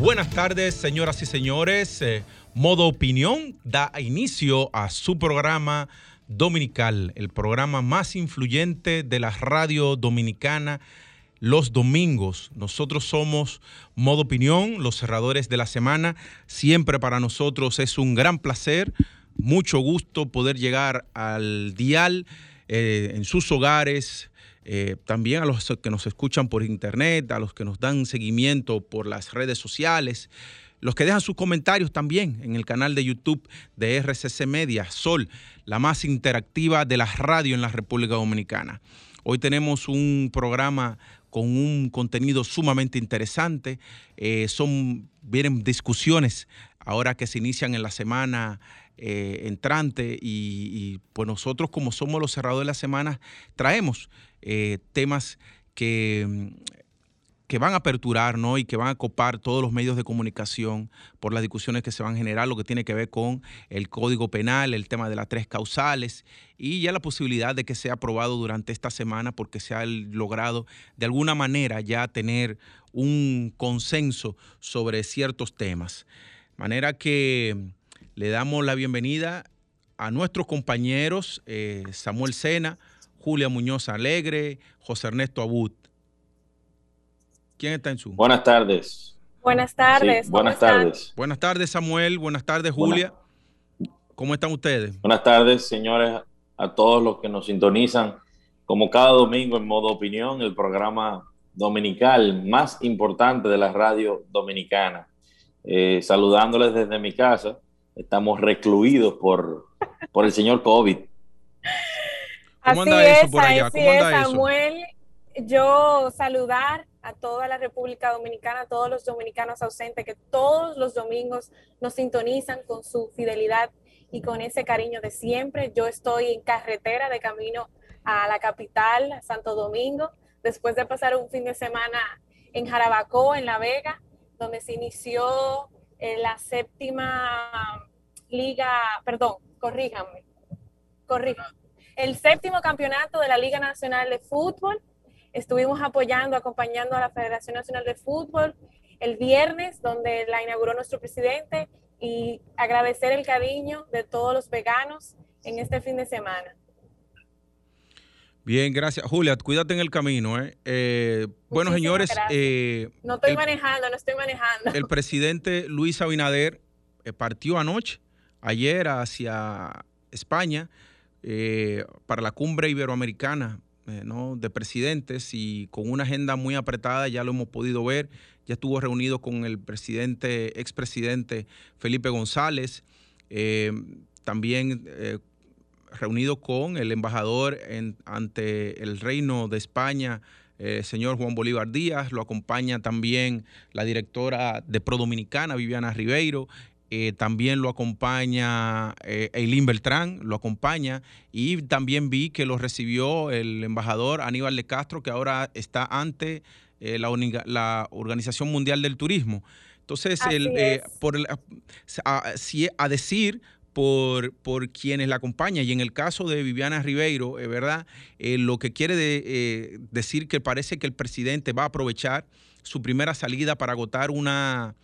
Buenas tardes, señoras y señores. Eh, Modo Opinión da inicio a su programa dominical, el programa más influyente de la radio dominicana los domingos. Nosotros somos Modo Opinión, los cerradores de la semana. Siempre para nosotros es un gran placer, mucho gusto poder llegar al dial eh, en sus hogares. Eh, también a los que nos escuchan por internet, a los que nos dan seguimiento por las redes sociales, los que dejan sus comentarios también en el canal de YouTube de RCC Media, Sol, la más interactiva de la radio en la República Dominicana. Hoy tenemos un programa con un contenido sumamente interesante. Eh, son, vienen discusiones ahora que se inician en la semana eh, entrante y, pues nosotros como somos los cerrados de la semana traemos eh, temas que que van a aperturar ¿no? y que van a copar todos los medios de comunicación por las discusiones que se van a generar, lo que tiene que ver con el Código Penal, el tema de las tres causales y ya la posibilidad de que sea aprobado durante esta semana porque se ha logrado de alguna manera ya tener un consenso sobre ciertos temas. Manera que le damos la bienvenida a nuestros compañeros eh, Samuel Sena, Julia Muñoz Alegre, José Ernesto Abud. ¿Quién está en su? Buenas tardes. Buenas tardes. buenas tardes. Buenas tardes, Samuel. Buenas tardes, Julia. ¿Cómo están ustedes? Buenas tardes, señores, a todos los que nos sintonizan, como cada domingo en modo opinión, el programa dominical más importante de la radio dominicana. Eh, saludándoles desde mi casa. Estamos recluidos por, por el señor COVID. ¿Cómo anda eso por allá? ¿Cómo anda Samuel. Yo saludar a toda la República Dominicana, a todos los dominicanos ausentes que todos los domingos nos sintonizan con su fidelidad y con ese cariño de siempre. Yo estoy en carretera de camino a la capital, Santo Domingo, después de pasar un fin de semana en Jarabacoa, en La Vega, donde se inició eh, la séptima liga, perdón, corríjanme, corríjanme, el séptimo campeonato de la Liga Nacional de Fútbol Estuvimos apoyando, acompañando a la Federación Nacional de Fútbol el viernes, donde la inauguró nuestro presidente, y agradecer el cariño de todos los veganos en este fin de semana. Bien, gracias. Julia, cuídate en el camino. ¿eh? eh bueno, señores. Eh, no estoy manejando, no estoy manejando. El presidente Luis Abinader eh, partió anoche, ayer, hacia España para la cumbre iberoamericana eh, de presidentes y con una agenda muy apretada, ya lo hemos podido ver. Ya estuvo reunido con el presidente, expresidente Felipe González, eh, también eh, reunido con el embajador ante el Reino de España, señor Juan Bolívar Díaz, lo acompaña también la directora de Pro Dominicana, Viviana Ribeiro, eh, también lo acompaña eh, Eileen Beltrán, lo acompaña, y también vi que lo recibió el embajador Aníbal de Castro, que ahora está ante eh, la, la, Organización Mundial del Turismo. Entonces, el, por a, a, decir por, por quienes la acompañan, y en el caso de Viviana Ribeiro, ¿verdad? lo que quiere decir que parece que el presidente va a aprovechar su primera salida para agotar una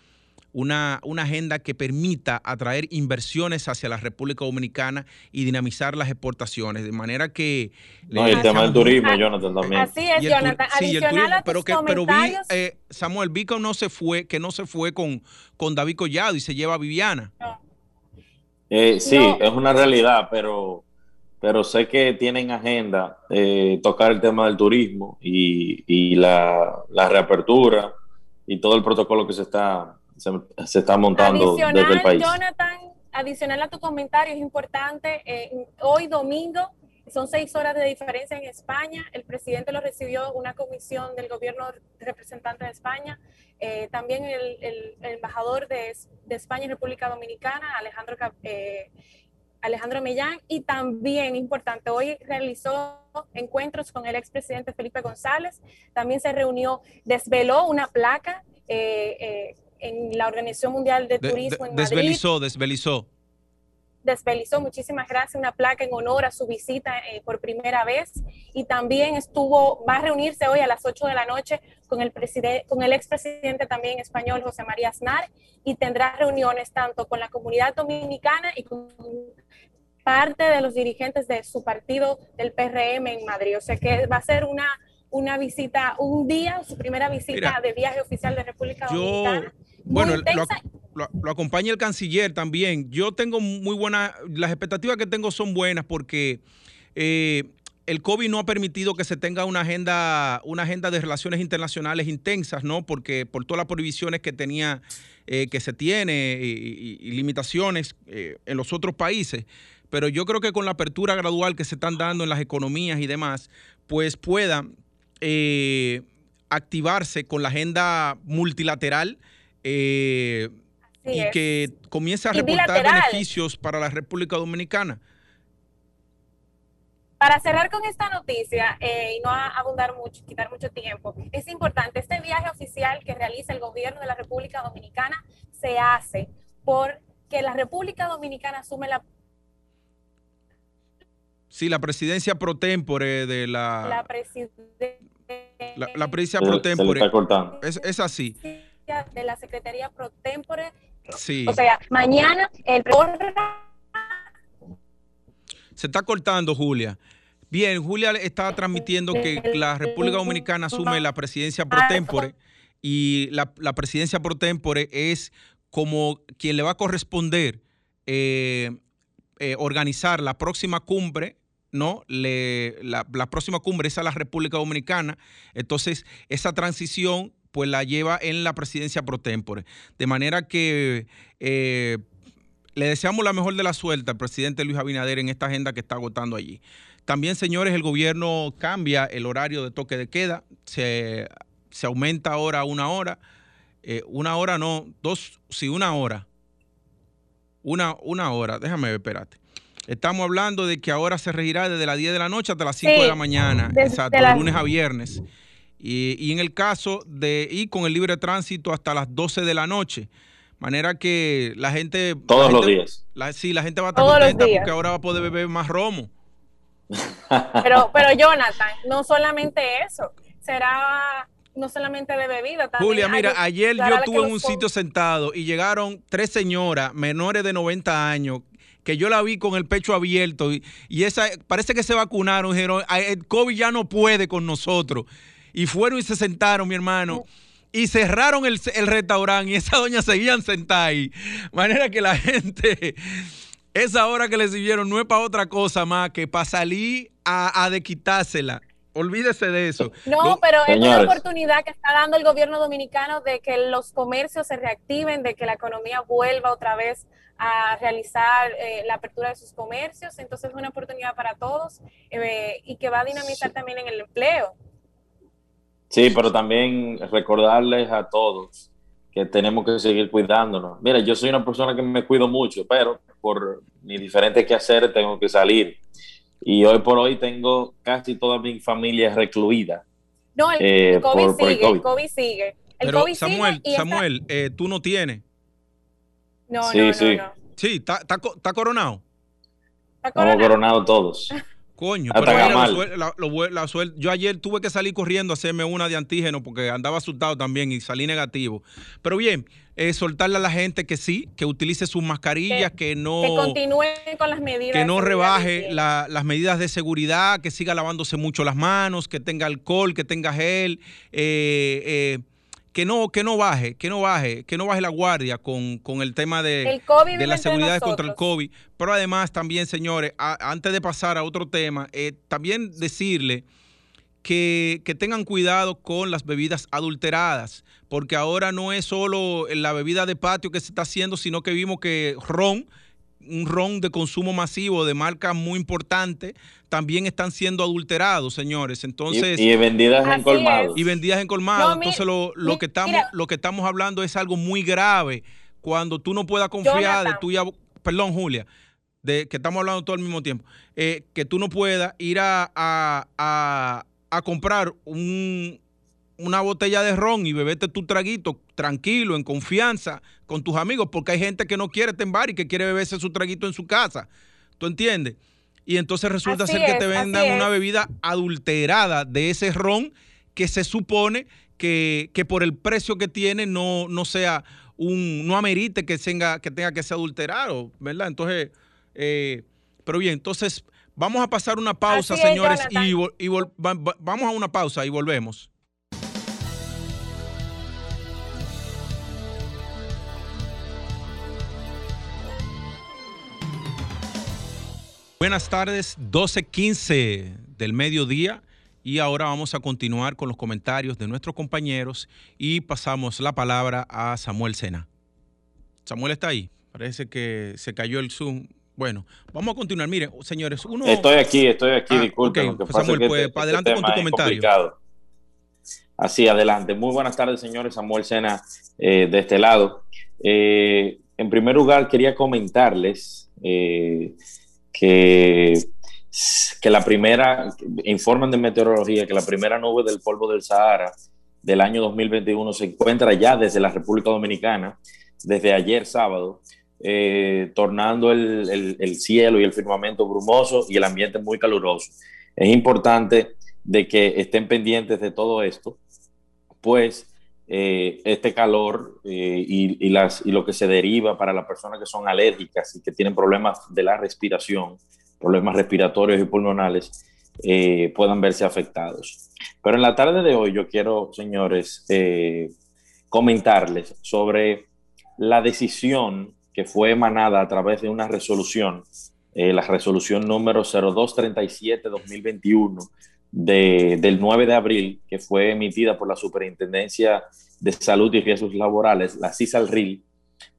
una, agenda que permita atraer inversiones hacia la República Dominicana y dinamizar las exportaciones. De manera que... No, el tema del turismo, Jonathan, también. Así es, Jonathan. Sí, Adicional pero, que, pero vi, eh, Samuel, vi que no se fue, que no se fue con, con David Collado y se lleva a Viviana. Eh, sí, es una realidad, pero pero sé que tienen agenda eh, tocar el tema del turismo y, y la, la, reapertura y todo el protocolo que se está se, está montando desde el país. Jonathan, adicional a tu comentario, es importante, eh, hoy domingo Son seis horas de diferencia en España. El presidente lo recibió una comisión del gobierno representante de España. Eh, también el, embajador de, España en República Dominicana, Alejandro, eh, Alejandro Millán. Y también, importante, hoy realizó encuentros con el expresidente Felipe González. También se reunió, desveló una placa eh, en la Organización Mundial de Turismo en Madrid. Desvelizó, desvelizó desvelizó, muchísimas gracias, una placa en honor a su visita eh, por primera vez y también estuvo, va a reunirse hoy a las 8 de la noche con el, con el expresidente también español José María Aznar y tendrá reuniones tanto con la comunidad dominicana y con parte de los dirigentes de su partido del PRM en Madrid. O sea que va a ser una, una visita, un día, su primera visita de viaje oficial de República Dominicana. Bueno, lo, acompaña el canciller también. Yo tengo muy buenas, las expectativas que tengo son buenas porque eh, el COVID no ha permitido que se tenga una agenda, una agenda de relaciones internacionales intensas, ¿no? Porque por todas las prohibiciones que tenía, eh, que se tiene y, limitaciones eh, en los otros países. Pero yo creo que con la apertura gradual que se están dando en las economías y demás, pues pueda activarse con la agenda multilateral eh, y que comience a reportar beneficios para la República Dominicana. Para cerrar con esta noticia eh, y no abundar mucho, quitar mucho tiempo, es importante, este viaje oficial que realiza el gobierno de la República Dominicana se hace porque la República Dominicana asume la... Sí, la presidencia pro tempore de la... La presidencia... La, presidencia pro tempore. Es, es así de la Secretaría Pro Tempore. Sí. O sea, mañana el Se está cortando, Julia. Bien, Julia está transmitiendo que la República Dominicana asume la presidencia pro tempore y la, presidencia pro tempore es como quien le va a corresponder eh, eh, organizar la próxima cumbre ¿no? La, próxima cumbre es a la República Dominicana. Entonces, esa transición pues la lleva en la presidencia pro tempore. De manera que eh, le deseamos la mejor de la suerte al presidente Luis Abinader en esta agenda que está agotando allí. También, señores, el gobierno cambia el horario de toque de queda, se, aumenta ahora a una hora, eh, una hora no, dos, sí, una hora. Una, una hora, déjame ver, espérate. Estamos hablando de que ahora se regirá desde las 10 de la noche hasta las 5 de la mañana, exacto, de lunes a viernes. Y, en el caso de ir con el libre tránsito hasta las 12 de la noche. Manera que la gente... Todos los días. sí, la gente va a estar contenta porque ahora va a poder beber más romo. Pero, pero Jonathan, no solamente eso, será no solamente de bebida. También Julia, mira, ayer yo estuve en un sitio sentado y llegaron tres señoras menores de 90 años que yo la vi con el pecho abierto y, y esa parece que se vacunaron, dijeron, el COVID ya no puede con nosotros y fueron y se sentaron, mi hermano. Y cerraron el, restaurante y esa doña seguían sentada ahí. manera que la gente, esa hora que le sirvieron no es para otra cosa más que para salir a, a de quitársela. Olvídese de eso. No, pero es una oportunidad que está dando el gobierno dominicano de que los comercios se reactiven, de que la economía vuelva otra vez a realizar eh, la apertura de sus comercios. Entonces es una oportunidad para todos eh, y que va a dinamizar también en el empleo. Sí, pero también recordarles a todos que tenemos que seguir cuidándonos. Mira, yo soy una persona que me cuido mucho, pero por mis diferentes quehaceres tengo que salir. Y hoy por hoy tengo casi toda mi familia recluida. No, el, eh, COVID, sigue, el, COVID. sigue, pero Samuel, Samuel eh, tú no tienes. No, sí, no, sí. no, Sí, ¿está, está, coronado? Estamos coronados todos. Coño, pero la, yo ayer tuve que salir corriendo a hacerme una de antígeno porque andaba asustado también y salí negativo. Pero bien, eh, soltarle a la gente que sí, que utilice sus mascarillas, que, no... Que continúe con las medidas. Que no rebaje las medidas de seguridad, que siga lavándose mucho las manos, que tenga alcohol, que tenga gel. Eh, eh, que no, que no baje, que no baje, que no baje la guardia con, el tema de, de la seguridad contra el COVID. Pero además también, señores, antes de pasar a otro tema, eh, también decirle que, que, tengan cuidado con las bebidas adulteradas, porque ahora no es solo la bebida de patio que se está haciendo, sino que vimos que ron un ron de consumo masivo de marca muy importante, también están siendo adulterados, señores. Entonces, y, vendidas en colmados. Y vendidas en colmados. Entonces, lo, lo que estamos, lo que estamos hablando es algo muy grave. Cuando tú no puedas confiar de tuya, perdón, Julia, de que estamos hablando todo al mismo tiempo, eh, que tú no puedas ir a, a, a comprar un, una botella de ron y bebete tu traguito tranquilo, en confianza, con tus amigos, porque hay gente que no quiere tembar y que quiere beberse su traguito en su casa. ¿Tú entiendes? Y entonces resulta ser que te vendan una bebida adulterada de ese ron que se supone que, por el precio que tiene no, no sea un, no amerite que tenga que, tenga que ser adulterado, ¿verdad? Entonces, eh, pero bien, entonces vamos a pasar una pausa, señores, y, vamos a una pausa y volvemos. Buenas tardes, 12.15 del mediodía y ahora vamos a continuar con los comentarios de nuestros compañeros y pasamos la palabra a Samuel Sena. Samuel está ahí, parece que se cayó el Zoom. Bueno, vamos a continuar. Miren, señores, uno... Estoy aquí, estoy aquí, ah, disculpen. Samuel, pues, este adelante con tu comentario. Así, adelante. Muy buenas tardes, señores. Samuel Sena, eh, de este lado. Eh, en primer lugar, quería comentarles... Eh, que, que la primera, informan de meteorología, que la primera nube del polvo del Sahara del año 2021 se encuentra ya desde la República Dominicana, desde ayer sábado, eh, tornando el, el, cielo y el firmamento brumoso y el ambiente muy caluroso. Es importante de que estén pendientes de todo esto, pues eh, este calor eh, y, y lo que se deriva para las personas que son alérgicas y que tienen problemas de la respiración, problemas respiratorios y pulmonales, puedan verse afectados. Pero en la tarde de hoy yo quiero, señores, comentarles sobre la decisión que fue emanada a través de una resolución, la resolución número 0237-2021 del 9 de abril, que fue emitida por la Superintendencia de Salud y Riesgos Laborales, la CISALRIL,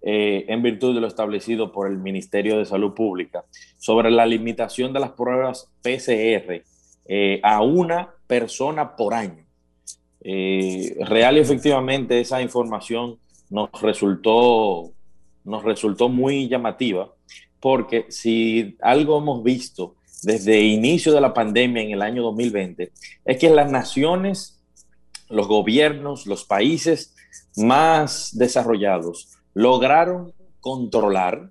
eh, en virtud de lo establecido por el Ministerio de Salud Pública, sobre la limitación de las pruebas PCR eh, a una persona por año. Eh, real y efectivamente esa información nos resultó, nos resultó muy llamativa, porque si algo hemos visto desde el inicio de la pandemia en el año 2020 es que las naciones, los gobiernos, los países más desarrollados lograron controlar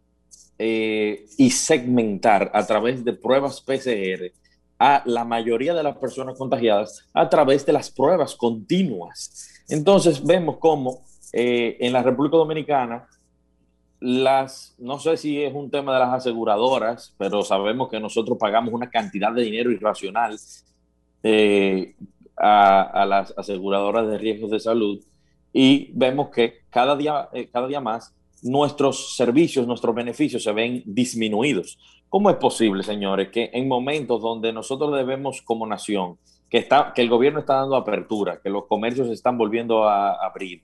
eh, y segmentar a través de pruebas PCR a la mayoría de las personas contagiadas a través de las pruebas continuas. Entonces vemos cómo eh, en la República Dominicana las, no sé si es un tema de las aseguradoras, pero sabemos que nosotros pagamos una cantidad de dinero irracional eh, a, las aseguradoras de riesgos de salud y vemos que cada día, eh, cada día más nuestros servicios, nuestros beneficios se ven disminuidos. ¿Cómo es posible, señores, que en momentos donde nosotros debemos como nación, que, está, que el gobierno está dando apertura, que los comercios se están volviendo a abrir,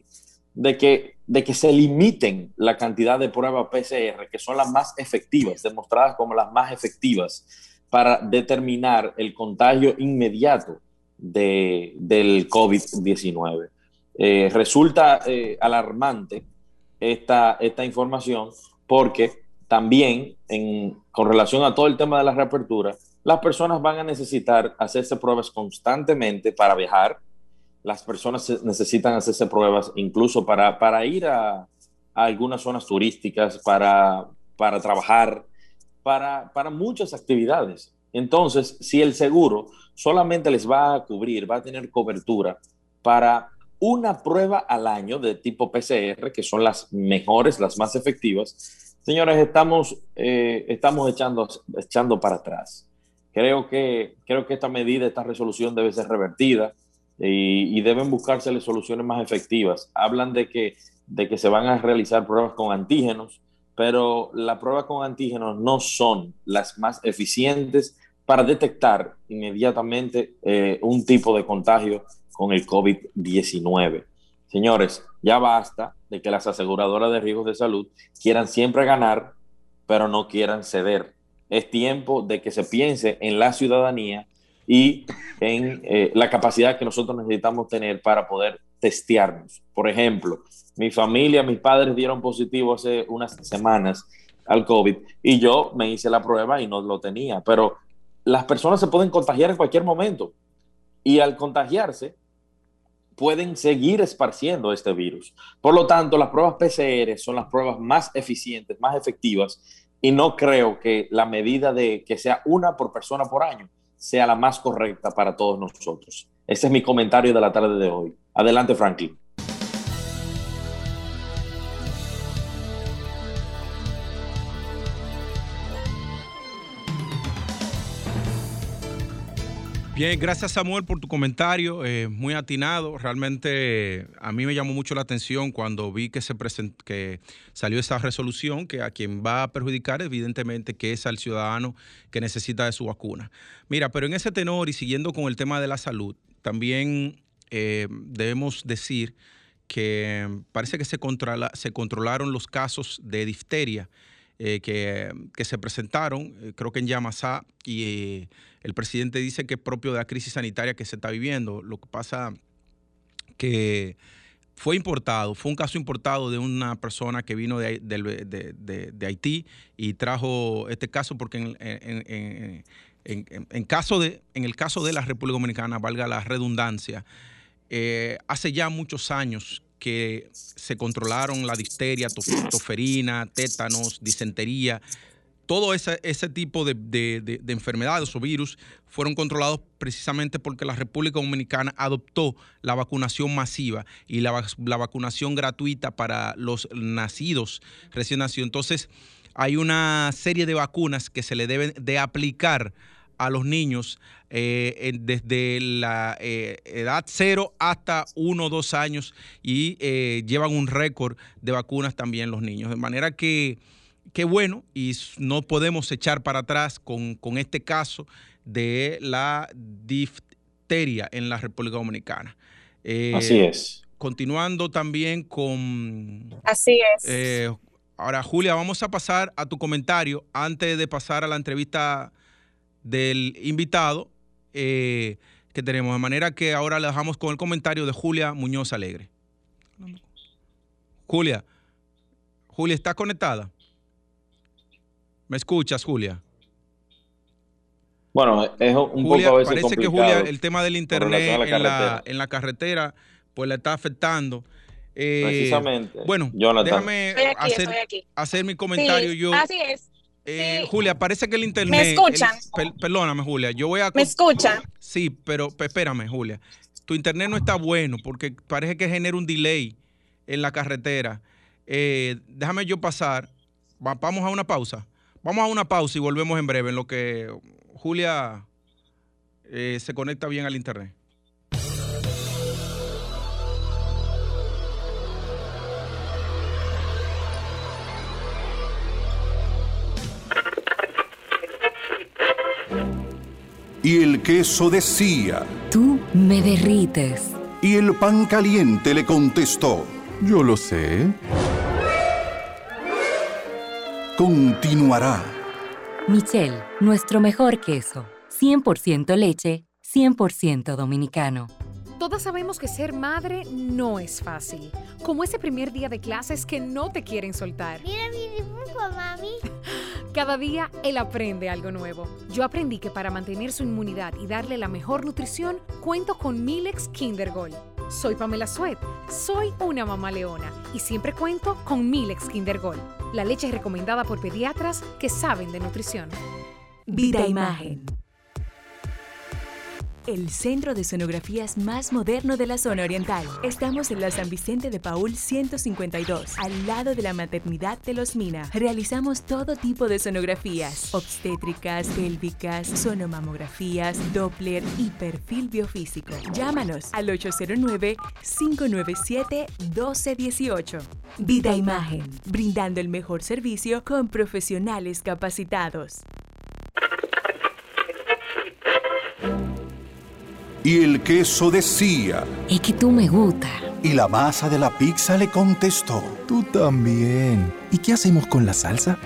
de que, de que se limiten la cantidad de pruebas PCR, que son las más efectivas, demostradas como las más efectivas para determinar el contagio inmediato de, del COVID-19. Eh, resulta eh, alarmante esta, esta información porque también en, con relación a todo el tema de la reapertura, las personas van a necesitar hacerse pruebas constantemente para viajar, las personas necesitan hacerse pruebas incluso para, para ir a, algunas zonas turísticas, para, para trabajar, para, para muchas actividades. Entonces, si el seguro solamente les va a cubrir, va a tener cobertura para una prueba al año de tipo PCR, que son las mejores, las más efectivas, señores, estamos, eh, estamos echando, echando para atrás. Creo que, creo que esta medida, esta resolución debe ser revertida y, deben buscarse soluciones más efectivas. Hablan de que, de que se van a realizar pruebas con antígenos, pero las pruebas con antígenos no son las más eficientes para detectar inmediatamente eh, un tipo de contagio con el COVID-19. Señores, ya basta de que las aseguradoras de riesgos de salud quieran siempre ganar pero no quieran ceder. Es tiempo de que se piense en la ciudadanía y en eh, la capacidad que nosotros necesitamos tener para poder testearnos. Por ejemplo, mi familia, mis padres dieron positivo hace unas semanas al COVID y yo me hice la prueba y no lo tenía, pero las personas se pueden contagiar en cualquier momento y al contagiarse pueden seguir esparciendo este virus. Por lo tanto, las pruebas PCR son las pruebas más eficientes, más efectivas y no creo que la medida de que sea una por persona por año sea la más correcta para todos nosotros. Ese es mi comentario de la tarde de hoy. Adelante, Franklin. Bien, gracias Samuel por tu comentario, eh, muy atinado. Realmente a mí me llamó mucho la atención cuando vi que se que salió esa resolución que a quien va a perjudicar evidentemente que es al ciudadano que necesita de su vacuna. Mira, pero en ese tenor y siguiendo con el tema de la salud, también eh, debemos decir que parece que se, se controlaron los casos de difteria eh, que, se presentaron, creo que en Yamasá, y el presidente dice que es propio de la crisis sanitaria que se está viviendo. Lo que pasa que fue importado, fue un caso importado de una persona que vino de, Haití y trajo este caso porque en, caso de, en el caso de la República Dominicana, valga la redundancia, eh, hace ya muchos años que se controlaron la difteria, toferina, tétanos, disentería, todo ese, tipo de, enfermedades o virus fueron controlados precisamente porque la República Dominicana adoptó la vacunación masiva y la, vacunación gratuita para los nacidos, recién nacidos. Entonces, hay una serie de vacunas que se le deben de aplicar a los niños eh, desde la eh, edad cero hasta uno o dos años y eh, llevan un récord de vacunas también los niños. De manera que qué bueno y no podemos echar para atrás con, este caso de la difteria en la República Dominicana. Eh, Así es. Continuando también con... Así es. Eh, ahora, Julia, vamos a pasar a tu comentario antes de pasar a la entrevista del invitado eh, que tenemos. De manera que ahora le dejamos con el comentario de Julia Muñoz Alegre. Julia, Julia, ¿estás conectada? ¿Me escuchas, Julia? Bueno, es un poco a veces Parece que Julia, el tema del internet en la, carretera, pues le está afectando. Eh, Precisamente. Bueno, déjame hacer, mi comentario yo. Así es. Eh, Julia, parece que el internet. ¿Me escuchan? perdóname, Julia. Yo voy a. ¿Me escuchan? Sí, pero espérame, Julia. Tu internet no está bueno porque parece que genera un delay en la carretera. Eh, déjame yo pasar. vamos a una pausa. Vamos a una pausa y volvemos en breve en lo que Julia eh, se conecta bien al internet. Y el queso decía, Tú me derrites. Y el pan caliente le contestó, Yo lo sé continuará. Michelle, nuestro mejor queso. 100% leche, 100% dominicano. Todas sabemos que ser madre no es fácil. Como ese primer día de clases que no te quieren soltar. Mira mi dibujo, mami. Cada día él aprende algo nuevo. Yo aprendí que para mantener su inmunidad y darle la mejor nutrición, cuento con Milex Kindergold. Soy Pamela Suet, soy una mamá leona y siempre cuento con Milex Kindergold, la leche recomendada por pediatras que saben de nutrición. Vida Imagen el centro de sonografías más moderno de la zona oriental. Estamos en la San Vicente de Paul 152, al lado de la maternidad de Los Mina. Realizamos todo tipo de sonografías, obstétricas, pélvicas, sonomamografías, Doppler y perfil biofísico. Llámanos al 809-597-1218. Vida Imagen, brindando el mejor servicio con profesionales capacitados. Y el queso decía, es que tú me gusta. Y la masa de la pizza le contestó, tú también. ¿Y qué hacemos con la salsa?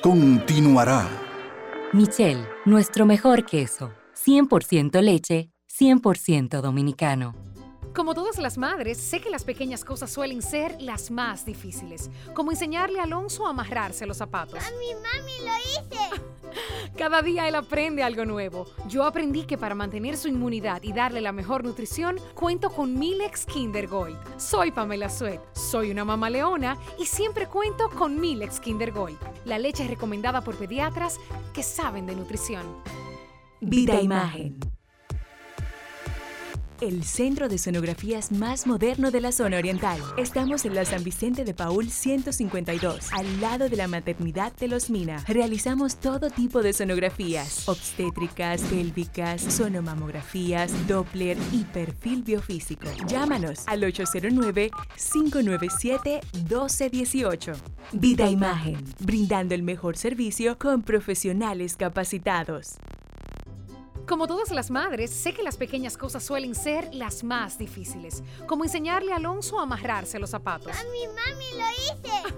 Continuará. Michelle, nuestro mejor queso, 100% leche, 100% dominicano. Como todas las madres, sé que las pequeñas cosas suelen ser las más difíciles, como enseñarle a Alonso a amarrarse los zapatos. ¡Mami, mami, lo hice! Cada día él aprende algo nuevo. Yo aprendí que para mantener su inmunidad y darle la mejor nutrición, cuento con Milex Kinder Gold. Soy Pamela Suet, soy una mamá leona y siempre cuento con Milex Kinder Gold, la leche recomendada por pediatras que saben de nutrición. Vida Imagen el centro de sonografías más moderno de la zona oriental. Estamos en la San Vicente de Paul 152, al lado de la maternidad de los Mina. Realizamos todo tipo de sonografías, obstétricas, pélvicas, sonomamografías, Doppler y perfil biofísico. Llámanos al 809-597-1218. Vida Imagen, brindando el mejor servicio con profesionales capacitados. Como todas las madres, sé que las pequeñas cosas suelen ser las más difíciles, como enseñarle a Alonso a amarrarse los zapatos. ¡Mami, mami, lo hice!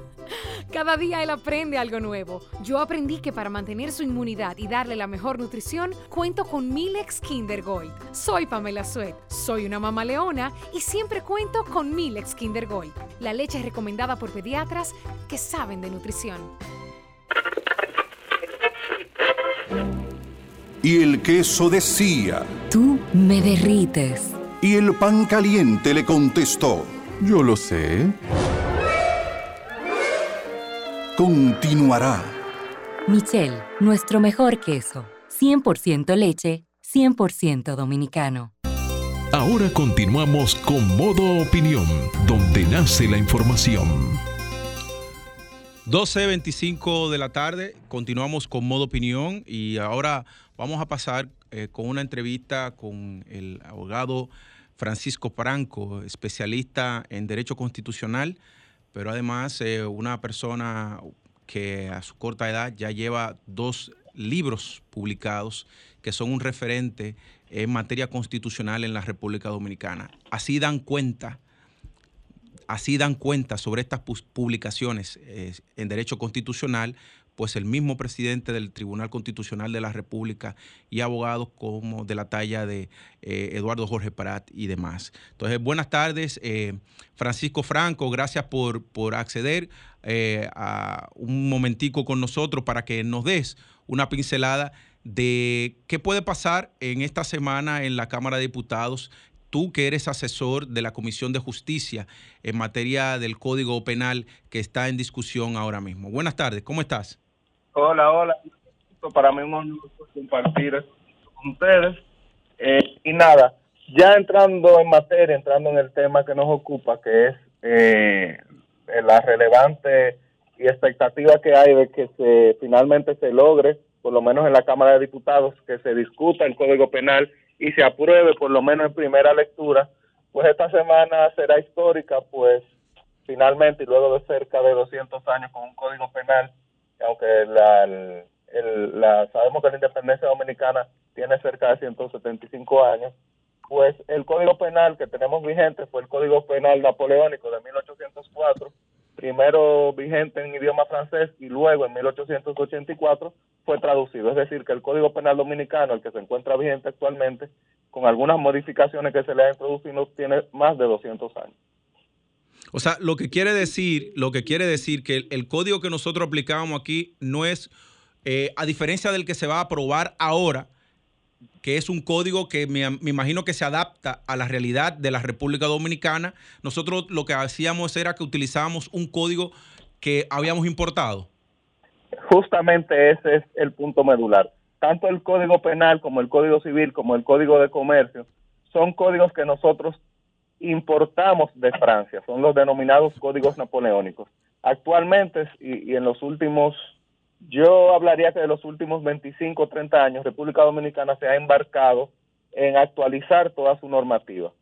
Cada día él aprende algo nuevo. Yo aprendí que para mantener su inmunidad y darle la mejor nutrición, cuento con Milex Kinder Gold. Soy Pamela Suet, soy una mamá leona y siempre cuento con Milex Kinder Gold, la leche recomendada por pediatras que saben de nutrición. Y el queso decía, Tú me derrites. Y el pan caliente le contestó, Yo lo sé. Continuará. Michelle, nuestro mejor queso. 100% leche, 100% dominicano. Ahora continuamos con Modo Opinión, donde nace la información. 12.25 de la tarde, continuamos con Modo Opinión y ahora Vamos a pasar eh, con una entrevista con el abogado Francisco Franco, especialista en Derecho Constitucional, pero además eh, una persona que a su corta edad ya lleva dos libros publicados que son un referente en materia constitucional en la República Dominicana. Así dan cuenta, así dan cuenta sobre estas publicaciones eh, en derecho constitucional pues el mismo presidente del Tribunal Constitucional de la República y abogados como de la talla de eh, Eduardo Jorge Parat y demás. Entonces, buenas tardes, eh, Francisco Franco, gracias por, por acceder a un momentico con nosotros para que nos des una pincelada de qué puede pasar en esta semana en la Cámara de Diputados tú que eres asesor de la Comisión de Justicia en materia del Código Penal que está en discusión ahora mismo. Buenas tardes, ¿cómo estás? Hola, hola. Para mí es un honor compartir con ustedes. Eh, y nada, ya entrando en materia, entrando en el tema que nos ocupa, que es eh, la relevante y expectativa que hay de que se finalmente se logre, por lo menos en la Cámara de Diputados, que se discuta el Código Penal y se apruebe por lo menos en primera lectura, pues esta semana será histórica, pues finalmente y luego de cerca de 200 años con un Código Penal aunque la, la, sabemos que la independencia dominicana tiene cerca de 175 años, pues el código penal que tenemos vigente fue el código penal napoleónico de 1804, primero vigente en idioma francés y luego en 1884 fue traducido. Es decir, que el código penal dominicano, el que se encuentra vigente actualmente, con algunas modificaciones que se le han introducido, tiene más de 200 años. O sea, lo que quiere decir, lo que quiere decir que el, código que nosotros aplicábamos aquí no es, eh, a diferencia del que se va a aprobar ahora, que es un código que me, imagino que se adapta a la realidad de la República Dominicana, nosotros lo que hacíamos era que utilizábamos un código que habíamos importado. Justamente ese es el punto medular. Tanto el Código Penal como el Código Civil como el Código de Comercio son códigos que nosotros importamos de Francia, son los denominados códigos napoleónicos. Actualmente y, en los últimos, yo hablaría que de los últimos 25 o 30 años, República Dominicana se ha embarcado en actualizar toda su normativa.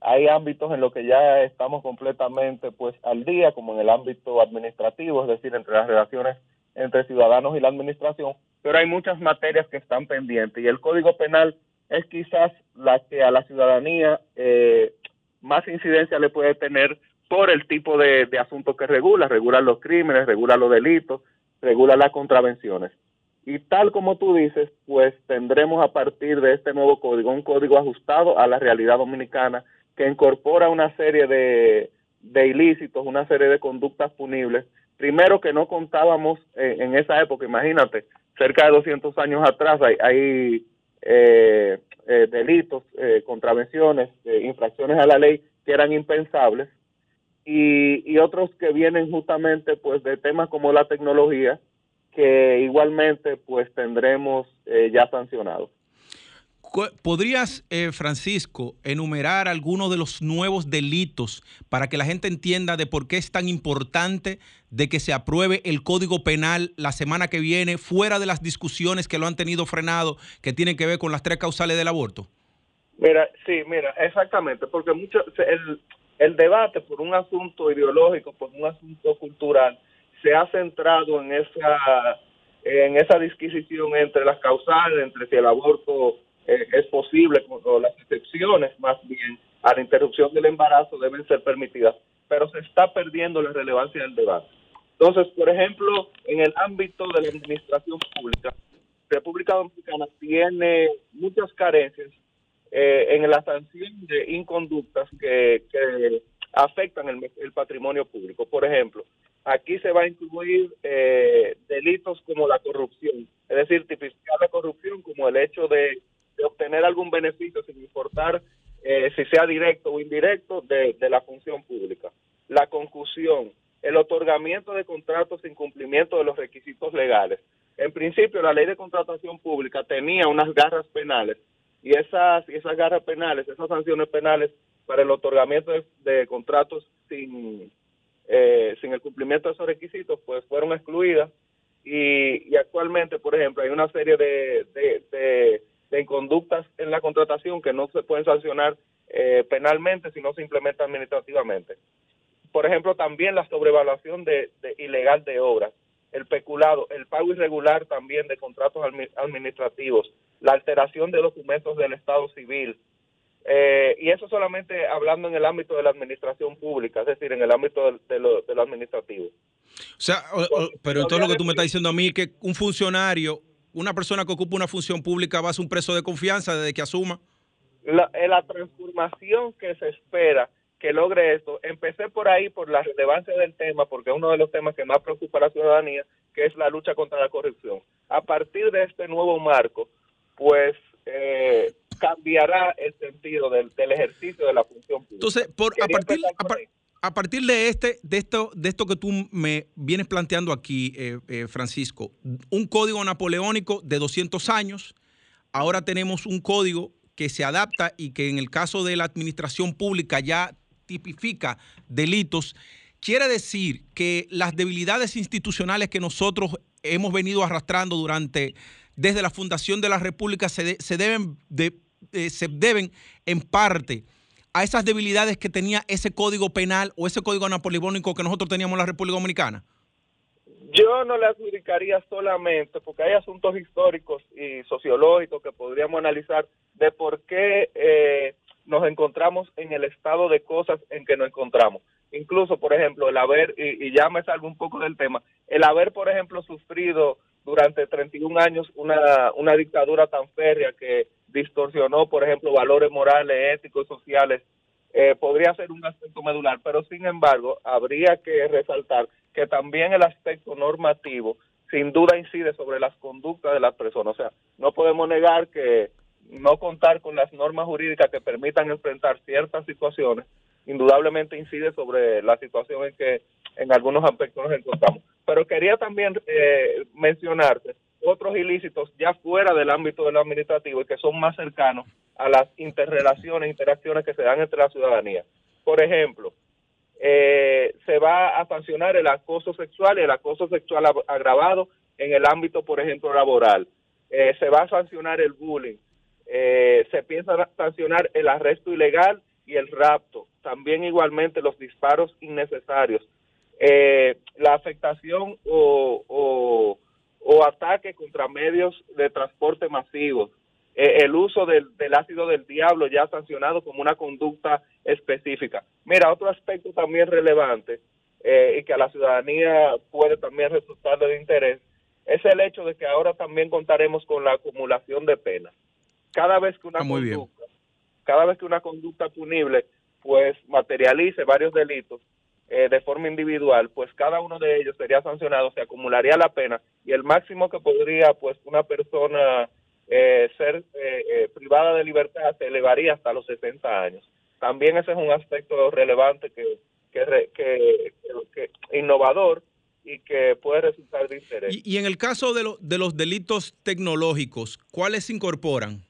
Hay ámbitos en los que ya estamos completamente pues al día, como en el ámbito administrativo, es decir, entre las relaciones entre ciudadanos y la administración, pero hay muchas materias que están pendientes y el Código Penal es quizás la que a la ciudadanía eh, más incidencia le puede tener por el tipo de, asunto que regula, regula los crímenes, regula los delitos, regula las contravenciones. Y tal como tú dices, pues tendremos a partir de este nuevo código un código ajustado a la realidad dominicana que incorpora una serie de, ilícitos, una serie de conductas punibles. Primero que no contábamos eh, en esa época, imagínate, cerca de 200 años atrás hay, eh, eh, delitos, contravenciones, infracciones a la ley que eran impensables y, y otros que vienen justamente pues de temas como la tecnología que igualmente pues tendremos eh, ya sancionados. ¿Podrías, eh, Francisco, enumerar algunos de los nuevos delitos para que la gente entienda de por qué es tan importante de que se apruebe el Código Penal la semana que viene, fuera de las discusiones que lo han tenido frenado, que tienen que ver con las tres causales del aborto? Mira, sí, mira, exactamente, porque mucho el, el debate por un asunto ideológico, por un asunto cultural, se ha centrado en esa en esa disquisición entre las causales, entre si el aborto eh, es posible o las excepciones más bien a la interrupción del embarazo deben ser permitidas, pero se está perdiendo la relevancia del debate. Entonces, por ejemplo, en el ámbito de la administración pública, República Dominicana tiene muchas carencias eh, en la sanción de inconductas que, afectan el, patrimonio público. Por ejemplo, aquí se va a incluir eh, delitos como la corrupción, es decir, tipificar la corrupción como el hecho de, obtener algún beneficio sin importar eh, si sea directo o indirecto de, de la función pública. La concusión, el otorgamiento de contratos sin cumplimiento de los requisitos legales. En principio, la ley de contratación pública tenía unas garras penales y esas, esas garras penales, esas sanciones penales para el otorgamiento de, contratos sin, eh, sin el cumplimiento de esos requisitos, pues fueron excluidas y, actualmente, por ejemplo, hay una serie de, de, de, inconductas en la contratación que no se pueden sancionar eh, penalmente, sino simplemente administrativamente. Por ejemplo, también la sobrevaluación de, ilegal de obras, el peculado, el pago irregular también de contratos administrativos, la alteración de documentos del Estado civil. Eh, y eso solamente hablando en el ámbito de la administración pública, es decir, en el ámbito de, lo, administrativo. O sea, pero entonces lo que tú me estás diciendo a mí es que un funcionario, una persona que ocupa una función pública va a ser un preso de confianza desde que asuma. La, eh, la transformación que se espera que logre esto, empecé por ahí por la relevancia del tema, porque es uno de los temas que más preocupa a la ciudadanía, que es la lucha contra la corrupción. A partir de este nuevo marco, pues eh, cambiará el sentido del, ejercicio de la función pública. Entonces, por, a, partir, a, partir de este, de esto, de esto que tú me vienes planteando aquí, eh, eh, Francisco, un código napoleónico de 200 años, ahora tenemos un código que se adapta y que en el caso de la administración pública ya tipifica delitos. Quiere decir que las debilidades institucionales que nosotros hemos venido arrastrando durante desde la fundación de la República se, se deben, de, eh, se deben en parte a esas debilidades que tenía ese código penal o ese código napoleónico que nosotros teníamos en la República Dominicana? Yo no le adjudicaría solamente, porque hay asuntos históricos y sociológicos que podríamos analizar de por qué eh, nos encontramos en el estado de cosas en que nos encontramos. Incluso, por ejemplo, el haber, y, y ya me salgo un poco del tema, el haber, por ejemplo, sufrido durante 31 años una, una dictadura tan férrea que distorsionó, por ejemplo, valores morales, éticos, sociales, eh, podría ser un aspecto medular, pero sin embargo, habría que resaltar que también el aspecto normativo sin duda incide sobre las conductas de las personas. O sea, no podemos negar que no contar con las normas jurídicas que permitan enfrentar ciertas situaciones, indudablemente incide sobre la situación en que en algunos aspectos nos encontramos. Pero quería también eh, mencionarte otros ilícitos ya fuera del ámbito de lo administrativo y que son más cercanos a las interrelaciones, interacciones que se dan entre la ciudadanía. Por ejemplo, eh, se va a sancionar el acoso sexual y el acoso sexual agravado en el ámbito, por ejemplo, laboral. Eh, se va a sancionar el bullying. Se piensa sancionar el arresto ilegal y el rapto. También igualmente los disparos innecesarios eh, la afectación o, o, ataque contra medios de transporte masivos, eh, el uso del, ácido del diablo ya sancionado como una conducta específica. Mira, otro aspecto también relevante y que a la ciudadanía puede también resultar de interés, es el hecho de que ahora también contaremos con la acumulación de penas. Cada vez que una conducta, cada vez que una conducta punible pues materialice varios delitos eh, de forma individual, pues cada uno de ellos sería sancionado, se acumularía la pena y el máximo que podría pues una persona eh, ser eh, privada de libertad se elevaría hasta los 60 años. También ese es un aspecto relevante que, que, que, innovador y que puede resultar de interés. Y, y en el caso de, lo, de los delitos tecnológicos, ¿cuáles se incorporan?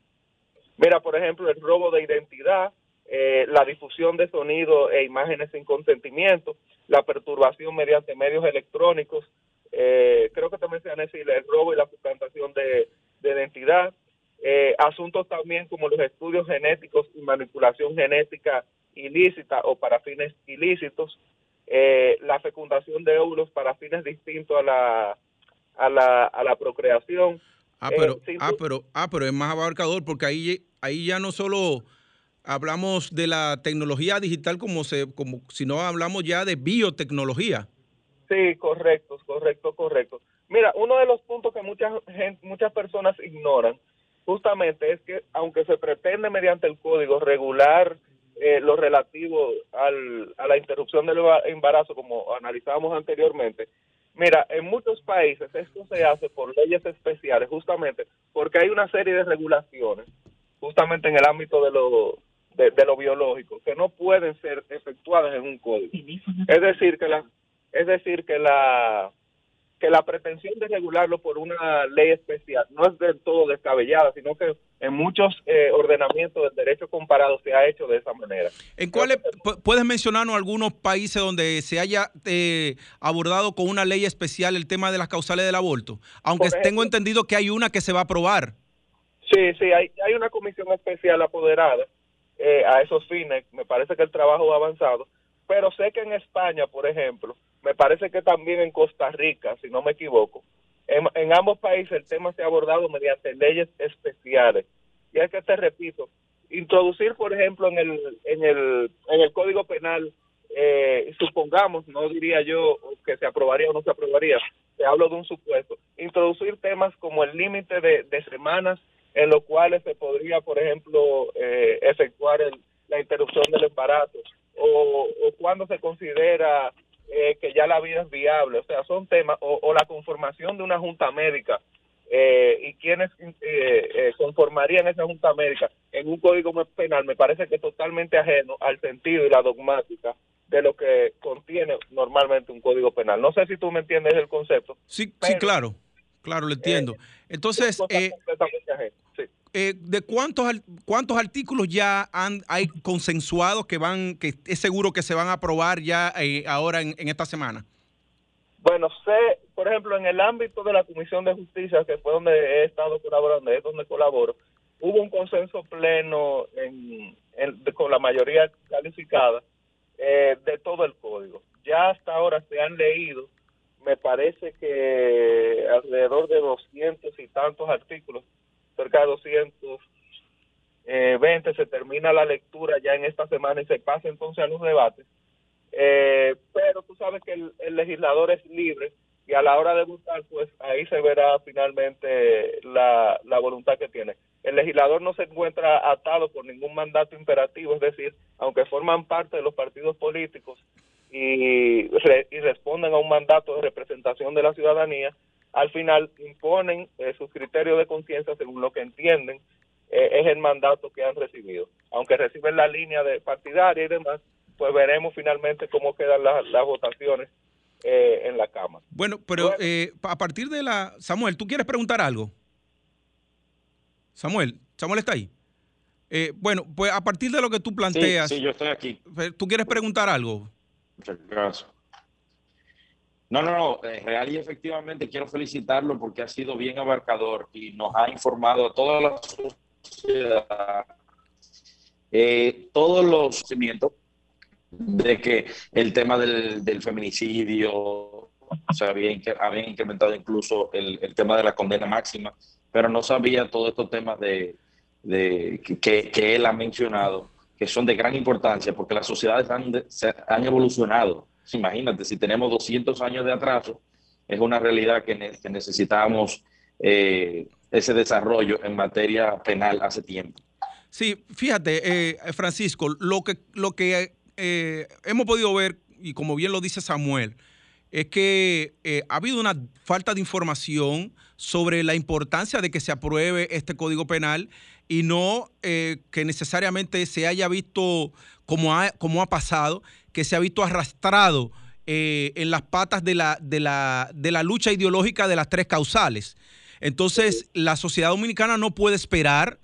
Mira, por ejemplo, el robo de identidad, eh, la difusión de sonido e imágenes sin consentimiento, la perturbación mediante medios electrónicos, eh, creo que también se van a decir el robo y la suplantación de, identidad, eh, asuntos también como los estudios genéticos y manipulación genética ilícita o para fines ilícitos, la fecundación de óvulos para fines distintos a la, a la, a la procreación, Ah, pero, ah, pero, ah, pero es más abarcador porque ahí, ahí ya no solo hablamos de la tecnología digital como se, como si no hablamos ya de biotecnología. Sí, correcto, correcto, correcto. Mira, uno de los puntos que muchas muchas personas ignoran justamente es que aunque se pretende mediante el código regular eh, lo relativo al, a la interrupción del embarazo, como analizábamos anteriormente, Mira, en muchos países esto se hace por leyes especiales, justamente porque hay una serie de regulaciones, justamente en el ámbito de lo, de, lo biológico, que no pueden ser efectuadas en un código. Es decir, que la, es decir, que la, que la pretensión de regularlo por una ley especial no es del todo descabellada, sino que en muchos eh, ordenamientos del derecho comparado se ha hecho de esa manera. ¿En cuáles puedes mencionarnos algunos países donde se haya eh, abordado con una ley especial el tema de las causales del aborto? Aunque tengo entendido que hay una que se va a aprobar. Sí, sí, hay, hay una comisión especial apoderada eh, a esos fines. Me parece que el trabajo ha avanzado, pero sé que en España, por ejemplo, me parece que también en Costa Rica, si no me equivoco, en, ambos países el tema se ha abordado mediante leyes especiales. Y es que te repito, introducir, por ejemplo, en el, en el, en el Código Penal, eh, supongamos, no diría yo que se aprobaría o no se aprobaría, te hablo de un supuesto, introducir temas como el límite de, semanas en los cuales se podría, por ejemplo, eh, efectuar la interrupción del embarazo, o, o cuando se considera eh, que ya la vida es viable, o sea, son temas, o, la conformación de una junta médica eh, y quienes eh, conformarían esa junta médica en un código penal me parece que es totalmente ajeno al sentido y la dogmática de lo que contiene normalmente un código penal. No sé si tú me entiendes el concepto. Sí, sí, claro, claro, lo entiendo. Entonces, eh, eh, ¿de cuántos cuántos artículos ya han, hay consensuados que van, que es seguro que se van a aprobar ya eh, ahora en, esta semana? Bueno, sé, por ejemplo, en el ámbito de la Comisión de Justicia, que fue donde he estado colaborando, es donde colaboro, hubo un consenso pleno con la mayoría calificada eh, de todo el código. Ya hasta ahora se han leído, me parece que alrededor de doscientos y tantos artículos cerca de 220, eh, se termina la lectura ya en esta semana y se pasa entonces a los debates. Eh, pero tú sabes que el, legislador es libre y a la hora de votar, pues ahí se verá finalmente la, la voluntad que tiene. El legislador no se encuentra atado por ningún mandato imperativo, es decir, aunque forman parte de los partidos políticos y, y responden a un mandato de representación de la ciudadanía, al final imponen eh, sus criterios de conciencia según lo que entienden eh, es el mandato que han recibido. Aunque reciben la línea de partidaria y demás, pues veremos finalmente cómo quedan las, votaciones eh, en la Cámara. Bueno, pero a partir de la... Samuel, ¿tú quieres preguntar algo? Samuel, Samuel está ahí. bueno, pues a partir de lo que tú planteas... Sí, yo estoy aquí. ¿Tú quieres preguntar algo? Muchas gracias. No, no, no, eh, real y efectivamente quiero felicitarlo porque ha sido bien abarcador y nos ha informado a toda la sociedad eh, todos los conocimientos de que el tema del, feminicidio, o sea, había, incrementado incluso el, tema de la condena máxima, pero no sabía todos estos temas de, que, él ha mencionado, que son de gran importancia porque las sociedades han, han evolucionado imagínate, si tenemos 200 años de atraso, es una realidad que, necesitamos eh, ese desarrollo en materia penal hace tiempo. Sí, fíjate, eh, Francisco, lo que, lo que eh, hemos podido ver, y como bien lo dice Samuel, es que ha habido una falta de información sobre la importancia de que se apruebe este Código Penal y no que necesariamente se haya visto, como ha, como ha pasado, que se ha visto arrastrado eh, en las patas de la, de, la, de la lucha ideológica de las tres causales. Entonces, la sociedad dominicana no puede esperar,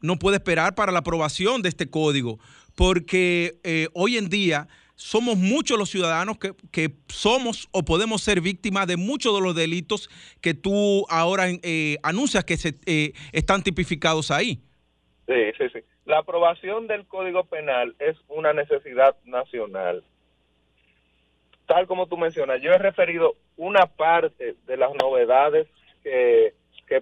no puede esperar para la aprobación de este código, porque eh, hoy en día somos muchos los ciudadanos que, somos o podemos ser víctimas de muchos de los delitos que tú ahora eh, anuncias que se, están tipificados ahí. Sí, sí, sí. La aprobación del Código Penal es una necesidad nacional tal como tú mencionas, yo he referido una parte de las novedades que,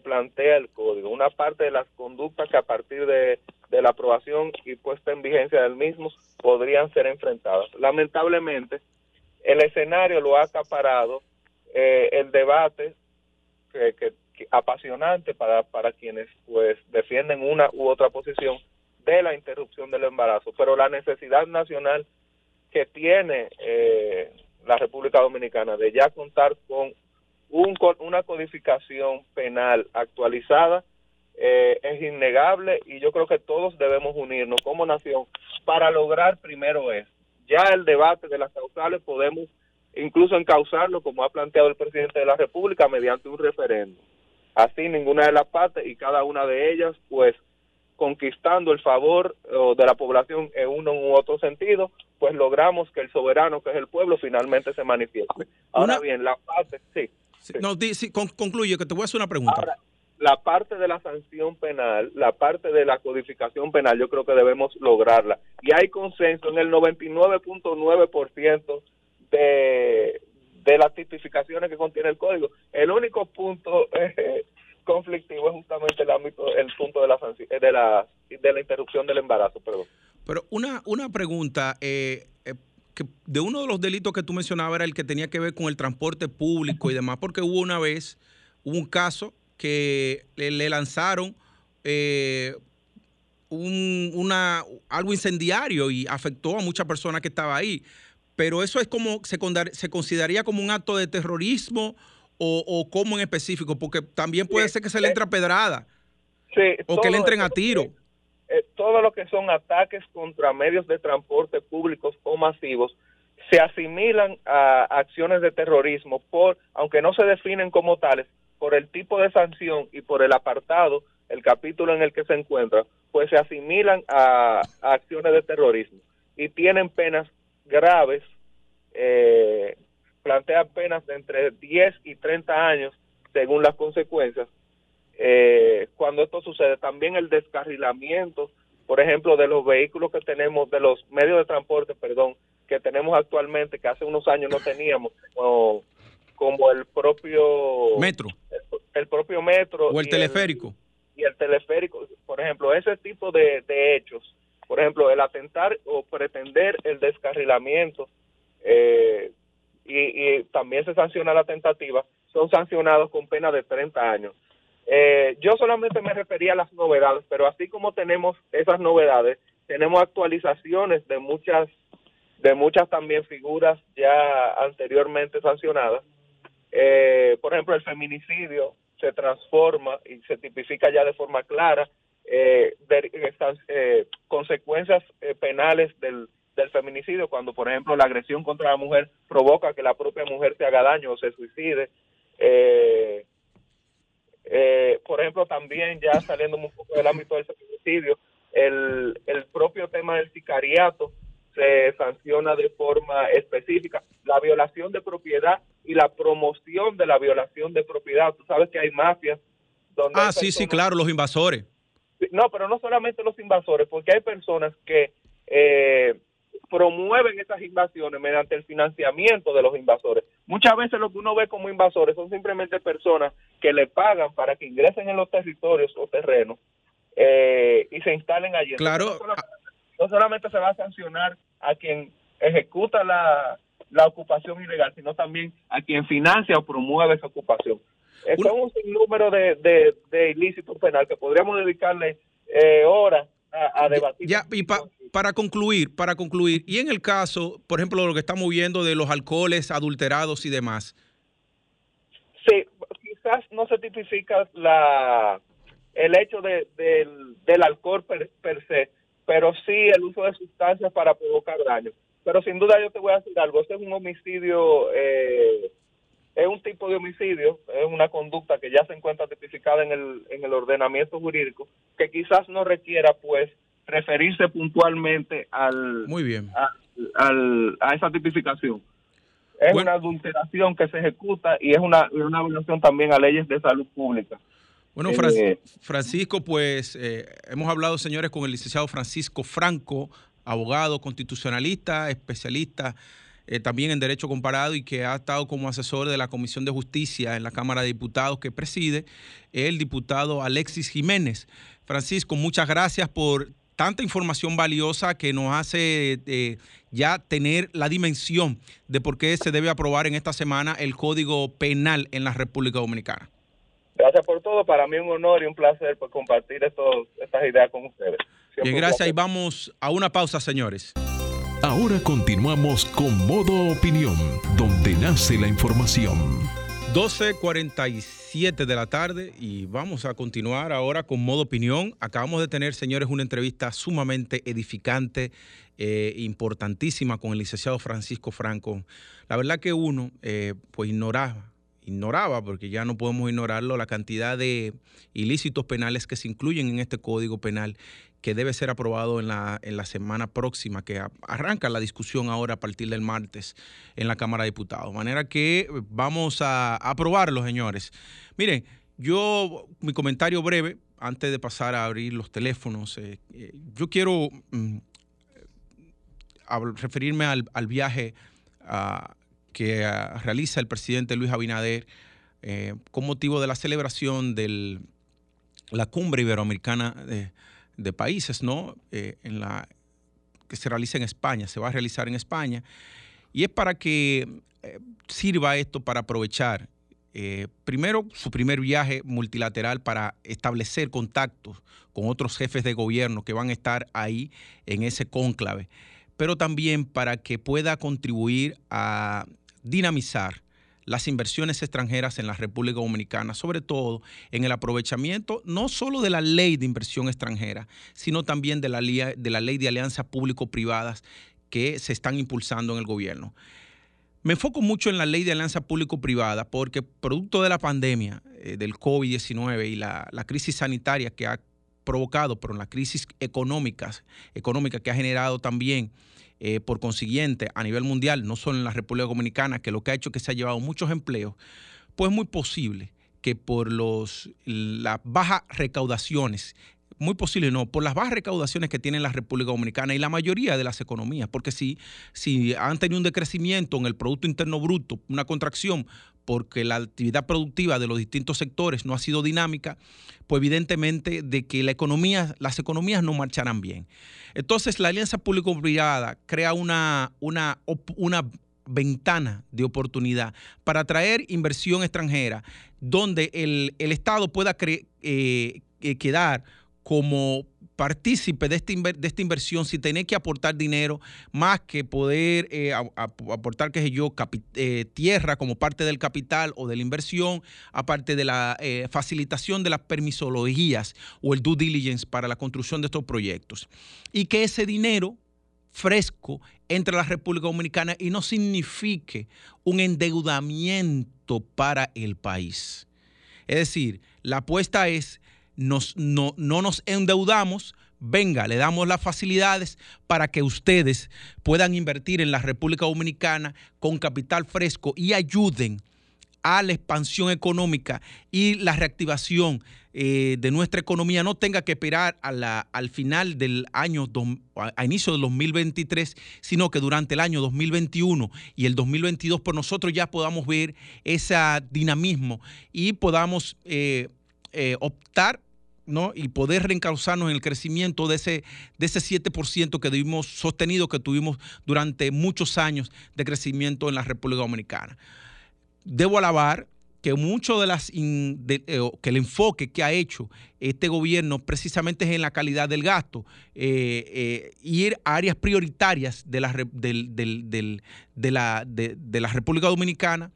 plantea el código, una parte de las conductas que a partir de, la aprobación y puesta en vigencia del mismo podrían ser enfrentadas. Lamentablemente, el escenario lo ha acaparado eh, el debate que, apasionante para, para quienes pues defienden una u otra posición de la interrupción del embarazo, pero la necesidad nacional que tiene eh, la República Dominicana de ya contar con un, una codificación penal actualizada eh, es innegable y yo creo que todos debemos unirnos como nación para lograr primero es ya el debate de las causales podemos incluso encauzarlo como ha planteado el presidente de la República mediante un referéndum. Así ninguna de las partes y cada una de ellas pues conquistando el favor de la población en uno u otro sentido, pues logramos que el soberano, que es el pueblo, finalmente se manifieste. Ahora bien, la parte, sí. No, concluye, que te voy a hacer una pregunta. La parte de la sanción penal, la parte de la codificación penal, yo creo que debemos lograrla. Y hay consenso en el 99.9% de, de las tipificaciones que contiene el código. El único punto eh, conflictivo es justamente el ámbito, el punto de la, de la, de la interrupción del embarazo, perdón. Pero una, una pregunta, eh, eh, que de uno de los delitos que tú mencionabas era el que tenía que ver con el transporte público y demás, porque hubo una vez, un caso que le, lanzaron eh, un, una, algo incendiario y afectó a muchas personas que estaban ahí. Pero eso es como, se, se consideraría como un acto de terrorismo o, o cómo en específico, porque también puede ser que se le entre a pedrada o que le entren a tiro. Eh, todo lo que son ataques contra medios de transporte públicos o masivos se asimilan a acciones de terrorismo por, aunque no se definen como tales, por el tipo de sanción y por el apartado, el capítulo en el que se encuentra, pues se asimilan a, acciones de terrorismo y tienen penas graves, eh, plantean penas de entre 10 y 30 años según las consecuencias, eh, cuando esto sucede. También el descarrilamiento, por ejemplo, de los vehículos que tenemos, de los medios de transporte, perdón, que tenemos actualmente, que hace unos años no teníamos, como, el propio metro, el, propio metro o el teleférico. y el teleférico, por ejemplo, ese tipo de, hechos, por ejemplo, el atentar o pretender el descarrilamiento eh, y, y, también se sanciona la tentativa, son sancionados con pena de 30 años. Eh, yo solamente me refería a las novedades, pero así como tenemos esas novedades, tenemos actualizaciones de muchas de muchas también figuras ya anteriormente sancionadas. Eh, por ejemplo, el feminicidio se transforma y se tipifica ya de forma clara eh, eh consecuencias penales del, del feminicidio cuando, por ejemplo, la agresión contra la mujer provoca que la propia mujer se haga daño o se suicide. Eh, eh, por ejemplo, también ya saliendo un poco del ámbito del feminicidio, el, el propio tema del sicariato se sanciona de forma específica. La violación de propiedad y la promoción de la violación de propiedad. Tú sabes que hay mafias donde... Ah, sí, sí, claro, los invasores. No, pero no solamente los invasores, porque hay personas que eh, promueven esas invasiones mediante el financiamiento de los invasores. Muchas veces lo que uno ve como invasores son simplemente personas que le pagan para que ingresen en los territorios o terrenos eh, y se instalen allí. Claro. No solamente, se va a sancionar a quien ejecuta la, la ocupación ilegal, sino también a quien financia o promueve esa ocupación. Es un sinnúmero de, de, de ilícitos penal que podríamos dedicarle eh, horas a, debatir. Ya, y para concluir, para concluir, y en el caso, por ejemplo, lo que estamos viendo de los alcoholes adulterados y demás. Sí, quizás no se tipifica la el hecho de, del, alcohol per, se, pero sí el uso de sustancias para provocar daño. Pero sin duda yo te voy a decir algo, este es un homicidio, eh, es un tipo de homicidio, es una conducta que ya se encuentra tipificada en el, en el ordenamiento jurídico, que quizás no requiera pues referirse puntualmente al, Muy bien. A, esa tipificación. Es una adulteración que se ejecuta y es una, una violación también a leyes de salud pública. Bueno, eh, Francisco, pues eh, hemos hablado, señores, con el licenciado Francisco Franco, abogado constitucionalista, especialista eh, también en Derecho Comparado y que ha estado como asesor de la Comisión de Justicia en la Cámara de Diputados que preside el diputado Alexis Jiménez. Francisco, muchas gracias por tanta información valiosa que nos hace eh, ya tener la dimensión de por qué se debe aprobar en esta semana el Código Penal en la República Dominicana. Gracias por todo. Para mí un honor y un placer por compartir estas ideas con ustedes. Bien, gracias y vamos a una pausa, señores. Ahora continuamos con Modo Opinión, donde nace la información. 12.47 de la tarde y vamos a continuar ahora con modo opinión. Acabamos de tener, señores, una entrevista sumamente edificante, eh, importantísima con el licenciado Francisco Franco. La verdad que uno, eh, pues ignoraba, ignoraba, porque ya no podemos ignorarlo, la cantidad de ilícitos penales que se incluyen en este Código Penal que debe ser aprobado en la, en la semana próxima, que arranca la discusión ahora a partir del martes en la Cámara de Diputados. De manera que vamos a aprobarlo, señores. Miren, yo, mi comentario breve, antes de pasar a abrir los teléfonos, eh, eh, yo quiero mm, referirme al, viaje ah, que ah, realiza el presidente Luis Abinader eh, con motivo de la celebración de la cumbre iberoamericana de países, ¿no? Eh, en la, que se realiza en España, se va a realizar en España. Y es para que eh, sirva esto para aprovechar, eh, primero, su primer viaje multilateral para establecer contactos con otros jefes de gobierno que van a estar ahí en ese cónclave, pero también para que pueda contribuir a dinamizar las inversiones extranjeras en la República Dominicana, sobre todo en el aprovechamiento no solo de la ley de inversión extranjera, sino también de la, ley de alianzas público-privadas que se están impulsando en el gobierno. Me enfoco mucho en la ley de alianza público-privada porque producto de la pandemia eh, del COVID-19 y la, crisis sanitaria que ha provocado, pero la crisis económica que ha generado también eh, por consiguiente, a nivel mundial, no solo en la República Dominicana, que lo que ha hecho que se ha llevado muchos empleos, pues es muy posible que por los, las bajas recaudaciones muy posible no, por las bajas recaudaciones que tiene la República Dominicana y la mayoría de las economías, porque si, si han tenido un decrecimiento en el Producto Interno Bruto, una contracción, porque la actividad productiva de los distintos sectores no ha sido dinámica, pues evidentemente de que las economías no marcharán bien. Entonces la alianza público-privada crea una, una, una ventana de oportunidad para atraer inversión extranjera, donde el, Estado pueda eh, quedar como partícipe de, este de esta inversión si tenés que aportar dinero más que poder eh, aportar, qué sé yo, eh, tierra como parte del capital o de la inversión, aparte de la eh, facilitación de las permisologías o el due diligence para la construcción de estos proyectos. Y que ese dinero fresco entre la República Dominicana y no signifique un endeudamiento para el país. Es decir, la apuesta es nos, no, no nos endeudamos, venga, le damos las facilidades para que ustedes puedan invertir en la República Dominicana con capital fresco y ayuden a la expansión económica y la reactivación eh, de nuestra economía. No tenga que esperar al final del año, a inicio del 2023, sino que durante el año 2021 y el 2022, por nosotros ya podamos ver ese dinamismo y podamos eh, eh, optar ¿no? y poder reencauzarnos en el crecimiento de ese, de ese 7% que tuvimos sostenido, que tuvimos durante muchos años de crecimiento en la República Dominicana. Debo alabar que mucho de las eh, que el enfoque que ha hecho este gobierno precisamente es en la calidad del gasto, eh, eh, ir a áreas prioritarias de la, de la, de la República Dominicana,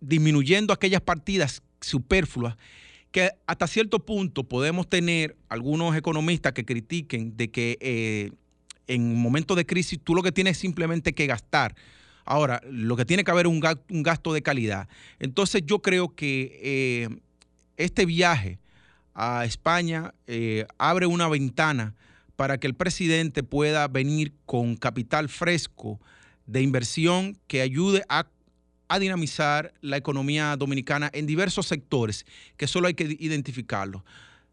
disminuyendo aquellas partidas superfluas que hasta cierto punto podemos tener algunos economistas que critiquen de que en momentos de crisis tú lo que tienes es simplemente que gastar Ahora, lo que tiene que haber es un gasto, de calidad. Entonces yo creo que eh, este viaje a España eh, abre una ventana para que el presidente pueda venir con capital fresco de inversión que ayude a, a dinamizar la economía dominicana en diversos sectores, que solo hay que identificarlos.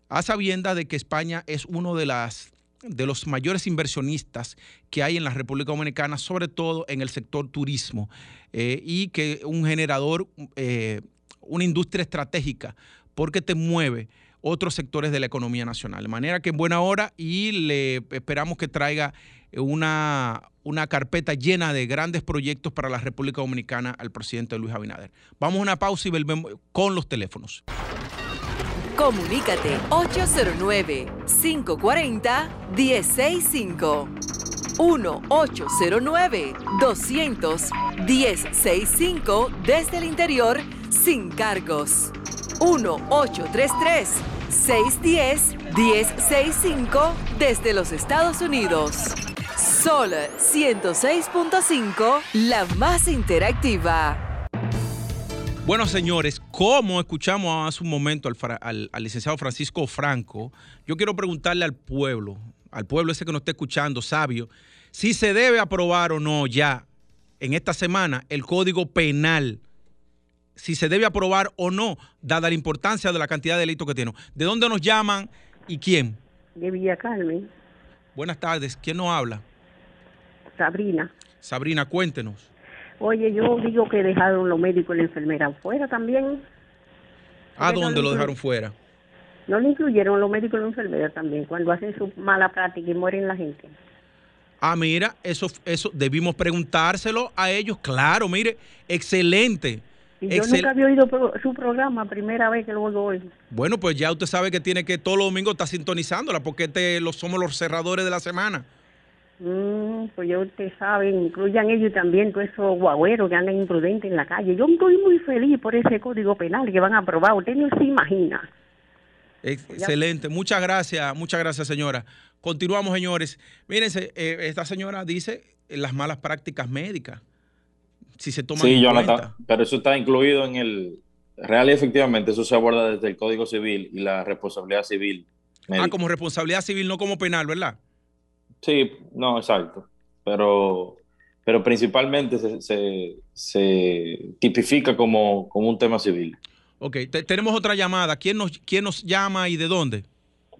A sabiendas de que España es uno de las de los mayores inversionistas que hay en la República Dominicana, sobre todo en el sector turismo, eh, y que un generador, eh, una industria estratégica, porque te mueve otros sectores de la economía nacional. De manera que en buena hora y le esperamos que traiga una, una carpeta llena de grandes proyectos para la República Dominicana al presidente Luis Abinader. Vamos a una pausa y volvemos con los teléfonos. Comunícate 809-540-1065. 1-809-200-1065 desde el interior sin cargos. 1-833-610-1065 desde los Estados Unidos. Sol 106.5, la más interactiva. Bueno, señores, como escuchamos hace un momento al, licenciado Francisco Franco, yo quiero preguntarle al pueblo, al pueblo ese que nos está escuchando, sabio, si se debe aprobar o no ya en esta semana el código penal, si se debe aprobar o no, dada la importancia de la cantidad de delitos que tiene. ¿De dónde nos llaman y quién? De Villa Carmen. Buenas tardes, ¿quién nos habla? Sabrina. Sabrina, cuéntenos. Oye, yo digo que dejaron los médicos y la enfermera fuera también. ¿A dónde lo dejaron fuera? No le incluyeron los médicos y la enfermera también, cuando hacen su mala práctica y mueren la gente. Ah, mira, eso, eso debimos preguntárselo a ellos. Claro, mire, excelente. Yo nunca había oído su programa, primera vez que lo oigo Bueno, pues ya usted sabe que tiene que todos los domingos estar sintonizándola, porque este, lo, somos los cerradores de la semana. Mm, pues ya usted sabe, incluyan ellos también todos esos guagüeros que andan imprudentes en la calle. Yo estoy muy feliz por ese código penal que van a aprobar. Usted no se imagina. Excelente, muchas gracias, muchas gracias señora. Continuamos señores. Mírense, eh, esta señora dice las malas prácticas médicas. Si se toman sí, Jonathan, pero eso está incluido en el real y efectivamente eso se aborda desde el Código Civil y la responsabilidad civil. Ah, como responsabilidad civil, no como penal, ¿verdad? Sí, no, exacto. Pero, pero principalmente se, tipifica como, un tema civil. Ok, tenemos otra llamada. ¿Quién nos, ¿Quién nos llama y de dónde?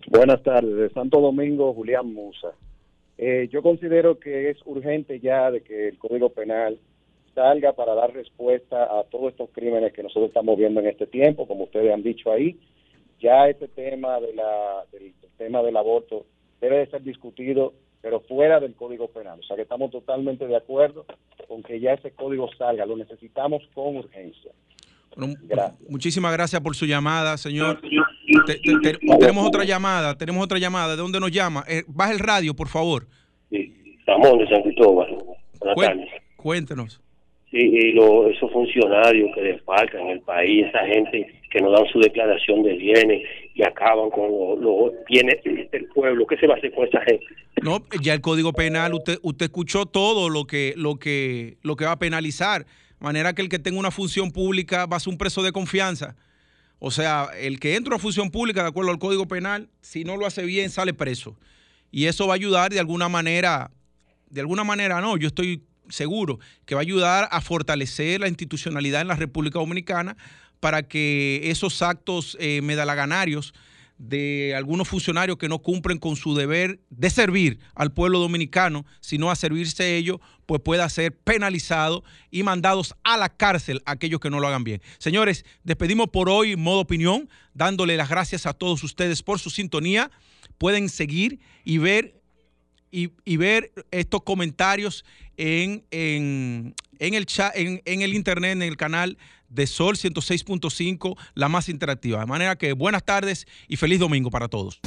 Buenas tardes, de Santo Domingo, Julián Musa. Eh, yo considero que es urgente ya de que el Código Penal salga para dar respuesta a todos estos crímenes que nosotros estamos viendo en este tiempo, como ustedes han dicho ahí. Ya este tema de la, del tema del aborto debe de ser discutido pero fuera del Código Penal. O sea que estamos totalmente de acuerdo con que ya ese código salga, lo necesitamos con urgencia. muchísimas gracias por su llamada, señor. tenemos otra llamada, tenemos otra llamada. ¿De dónde nos llama? Eh, baja el radio, por favor. Sí, Ramón de San Cristóbal. Cuéntenos. Sí, y lo, esos funcionarios que desfalcan el país, esa gente que no dan su declaración de bienes y acaban con los bienes del pueblo, ¿qué se va a hacer con esa gente? No, ya el Código Penal, usted usted escuchó todo lo que lo que lo que va a penalizar, de manera que el que tenga una función pública va a ser un preso de confianza. O sea, el que entra a función pública de acuerdo al Código Penal, si no lo hace bien, sale preso. Y eso va a ayudar de alguna manera, de alguna manera no, yo estoy seguro que va a ayudar a fortalecer la institucionalidad en la República Dominicana para que esos actos eh, medalaganarios de algunos funcionarios que no cumplen con su deber de servir al pueblo dominicano, sino a servirse ellos, pues pueda ser penalizado y mandados a la cárcel aquellos que no lo hagan bien. Señores, despedimos por hoy modo opinión, dándole las gracias a todos ustedes por su sintonía. Pueden seguir y ver y, ver estos comentarios en, en, el chat, en, en, el internet, en el canal de Sol 106.5, la más interactiva. De manera que buenas tardes y feliz domingo para todos.